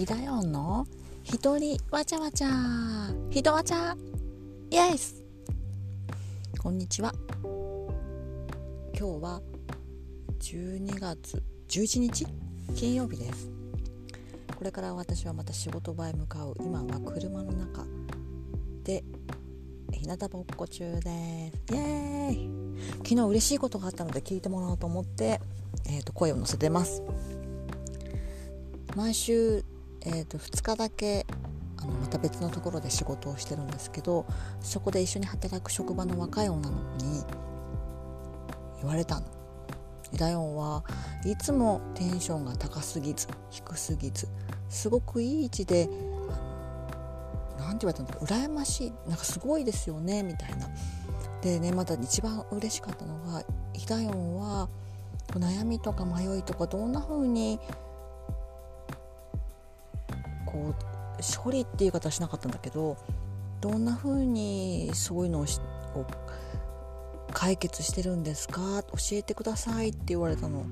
一人わちゃわちゃ。ひとわちゃ？イエスこんにちは。今日は12月。11日？金曜日です。これから私はまた仕事場へ向かう。今は車の中で日向ぼっこ中です。イエーイ。昨日嬉しいことがあったので聞いてもらおうと思って、えー、と声を乗せてます。毎週えーと、2日だけあのまた別のところで仕事をしてるんですけどそこで一緒に働く職場の若い女の子に言われたの。ライオンはいつもテンションが高すぎず低すぎずすごくいい位置で何て言われたんだろう羨ましいなんかすごいですよねみたいな。でねまた一番嬉しかったのがイダヨンは悩みとか迷いとかどんな風にこう処理っていう言い方はしなかったんだけどどんな風にそういうのを解決してるんですか？教えてくださいって言われたの。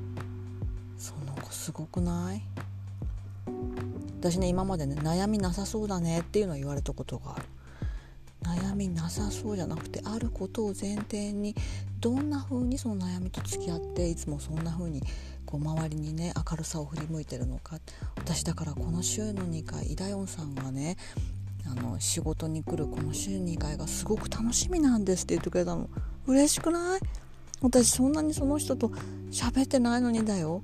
その子すごくない？私ね今までね悩みなさそうだねっていうのを言われたことがある。悩みなさそうじゃなくてあることを前提にどんな風にその悩みと付き合っていつもそんな風にこう周りにね明るさを振り向いてるのか。私だからこの週の2回イダヨンさんがねあの仕事に来るこの週2回がすごく楽しみなんですって言ってくれたの。嬉しくない？私そんなにその人と喋ってないのにだよ。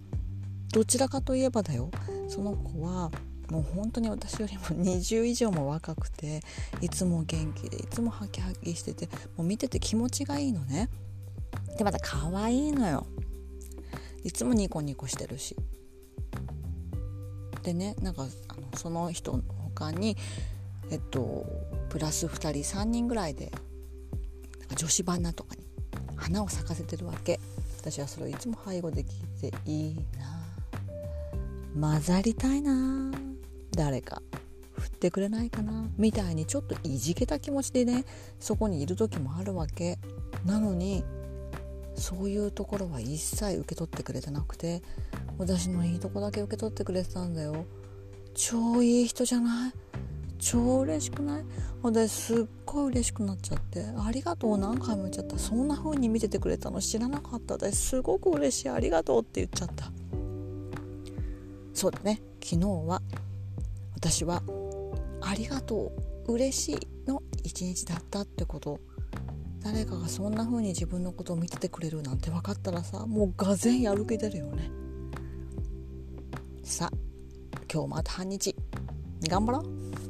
どちらかといえばだよ。その子はもう本当に私よりも 20以上も若くていつも元気でいつもハキハキしててもう見てて気持ちがいいのね。でまた可愛いのよ。いつもニコニコしてるし。でねなんかあのその人の他にえっとプラス2人3人ぐらいでなんか女子バナとかに花を咲かせてるわけ。私はそれをいつも背後で聞いていいな混ざりたいな誰か振ってくれないかな？みたいにちょっといじけた気持ちでねそこにいる時もあるわけ。なのにそういうところは一切受け取ってくれてなくて私のいいとこだけ受け取ってくれてたんだよ。超いい人じゃない？超嬉しくない？私すっごい嬉しくなっちゃってありがとう何回も言っちゃった。そんな風に見ててくれたの知らなかった私すごく嬉しい。ありがとうって言っちゃった。そうだね。昨日は私はありがとう嬉しいの一日だったってこと。誰かがそんな風に自分のことを見ててくれるなんて分かったらさもうがぜんやる気出るよね。さあ今日また半日。頑張ろう。